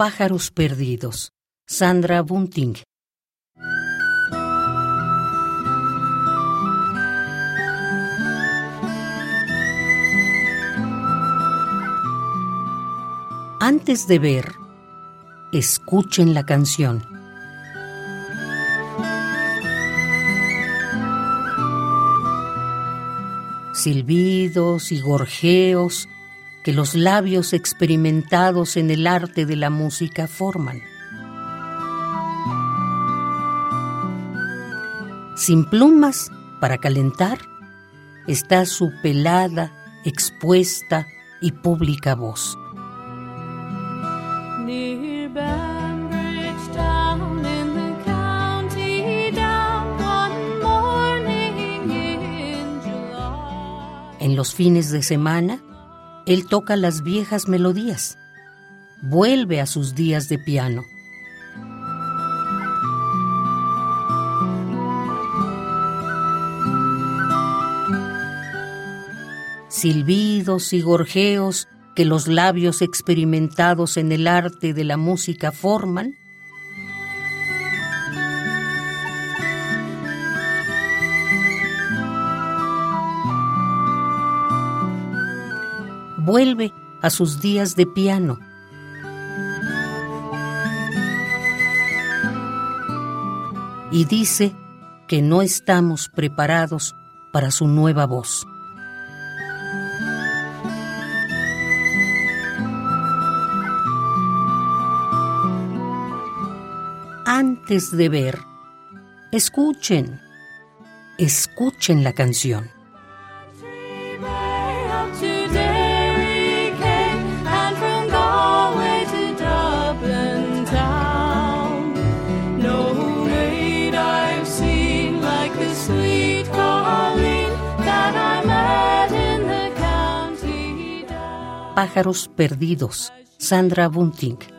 Pájaros Perdidos, Sandra Bunting. Antes de ver, escuchen la canción. Silbidos y gorjeos que los labios experimentados en el arte de la música forman. Sin plumas para calentar, está su pelada, expuesta y pública voz. En los fines de semana, él toca las viejas melodías, vuelve a sus días de piano. Silbidos y gorjeos que los labios experimentados en el arte de la música forman, vuelve a sus días de piano. Y dice que no estamos preparados para su nueva voz. Antes de ver, escuchen, escuchen la canción. Pájaros Perdidos, Sandra Bunting.